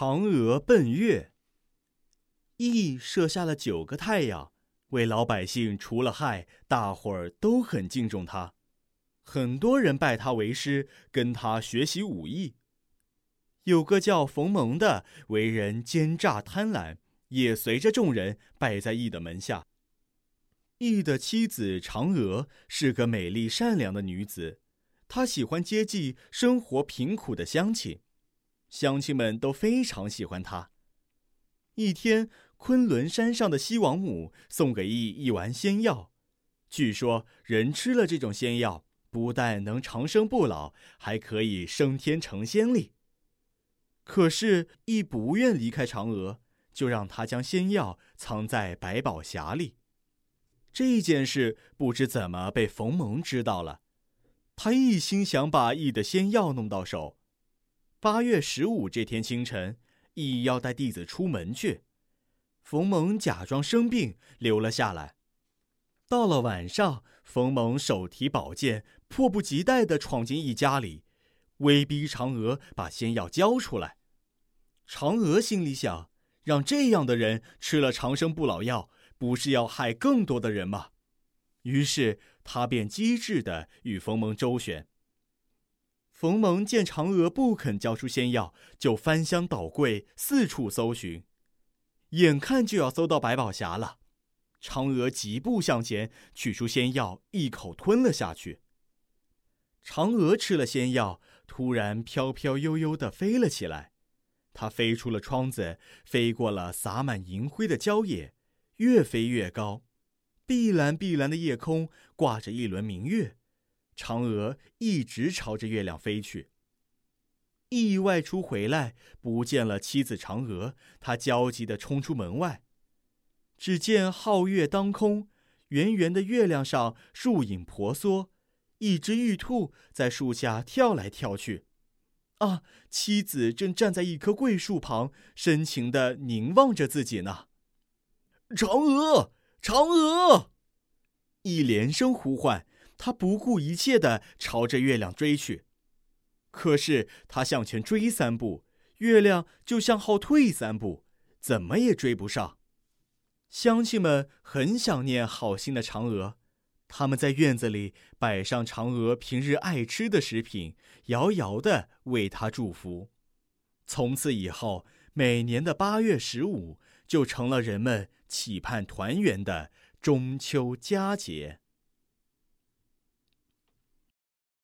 嫦娥奔月。羿射下了九个太阳，为老百姓除了害，大伙儿都很敬重他，很多人拜他为师，跟他学习武艺。有个叫冯蒙的，为人奸诈贪婪，也随着众人拜在羿的门下。羿的妻子嫦娥是个美丽善良的女子，她喜欢接济生活贫苦的乡亲，乡亲们都非常喜欢他。一天，昆仑山上的西王母送给羿一丸仙药，据说人吃了这种仙药，不但能长生不老，还可以升天成仙哩。可是羿不愿离开嫦娥，就让她将仙药藏在百宝匣里。这件事不知怎么被冯蒙知道了，他一心想把羿的仙药弄到手。八月十五这天清晨，羿要带弟子出门去，冯蒙假装生病留了下来。到了晚上，冯蒙手提宝剑，迫不及待地闯进羿家里，威逼嫦娥把仙药交出来。嫦娥心里想：让这样的人吃了长生不老药。不是要害更多的人吗？于是他便机智地与冯蒙周旋。冯蒙见嫦娥不肯交出仙药，就翻箱倒柜，四处搜寻，眼看就要搜到百宝匣了。嫦娥疾步向前，取出仙药，一口吞了下去。嫦娥吃了仙药，突然飘飘悠悠的飞了起来。她飞出了窗子，飞过了洒满银灰的郊野。越飞越高，碧蓝碧蓝的夜空挂着一轮明月，嫦娥一直朝着月亮飞去。意外出回来，不见了妻子嫦娥，他焦急地冲出门外，只见皓月当空，圆圆的月亮上树影婆娑，一只玉兔在树下跳来跳去。啊，妻子正站在一棵桂树旁，深情地凝望着自己呢。嫦娥，嫦娥！一连声呼唤，他不顾一切的朝着月亮追去。可是他向前追三步，月亮就向后退三步，怎么也追不上。乡亲们很想念好心的嫦娥，他们在院子里摆上嫦娥平日爱吃的食品，遥遥的为她祝福。从此以后，每年的八月十五就成了人们。期盼团圆的中秋佳节。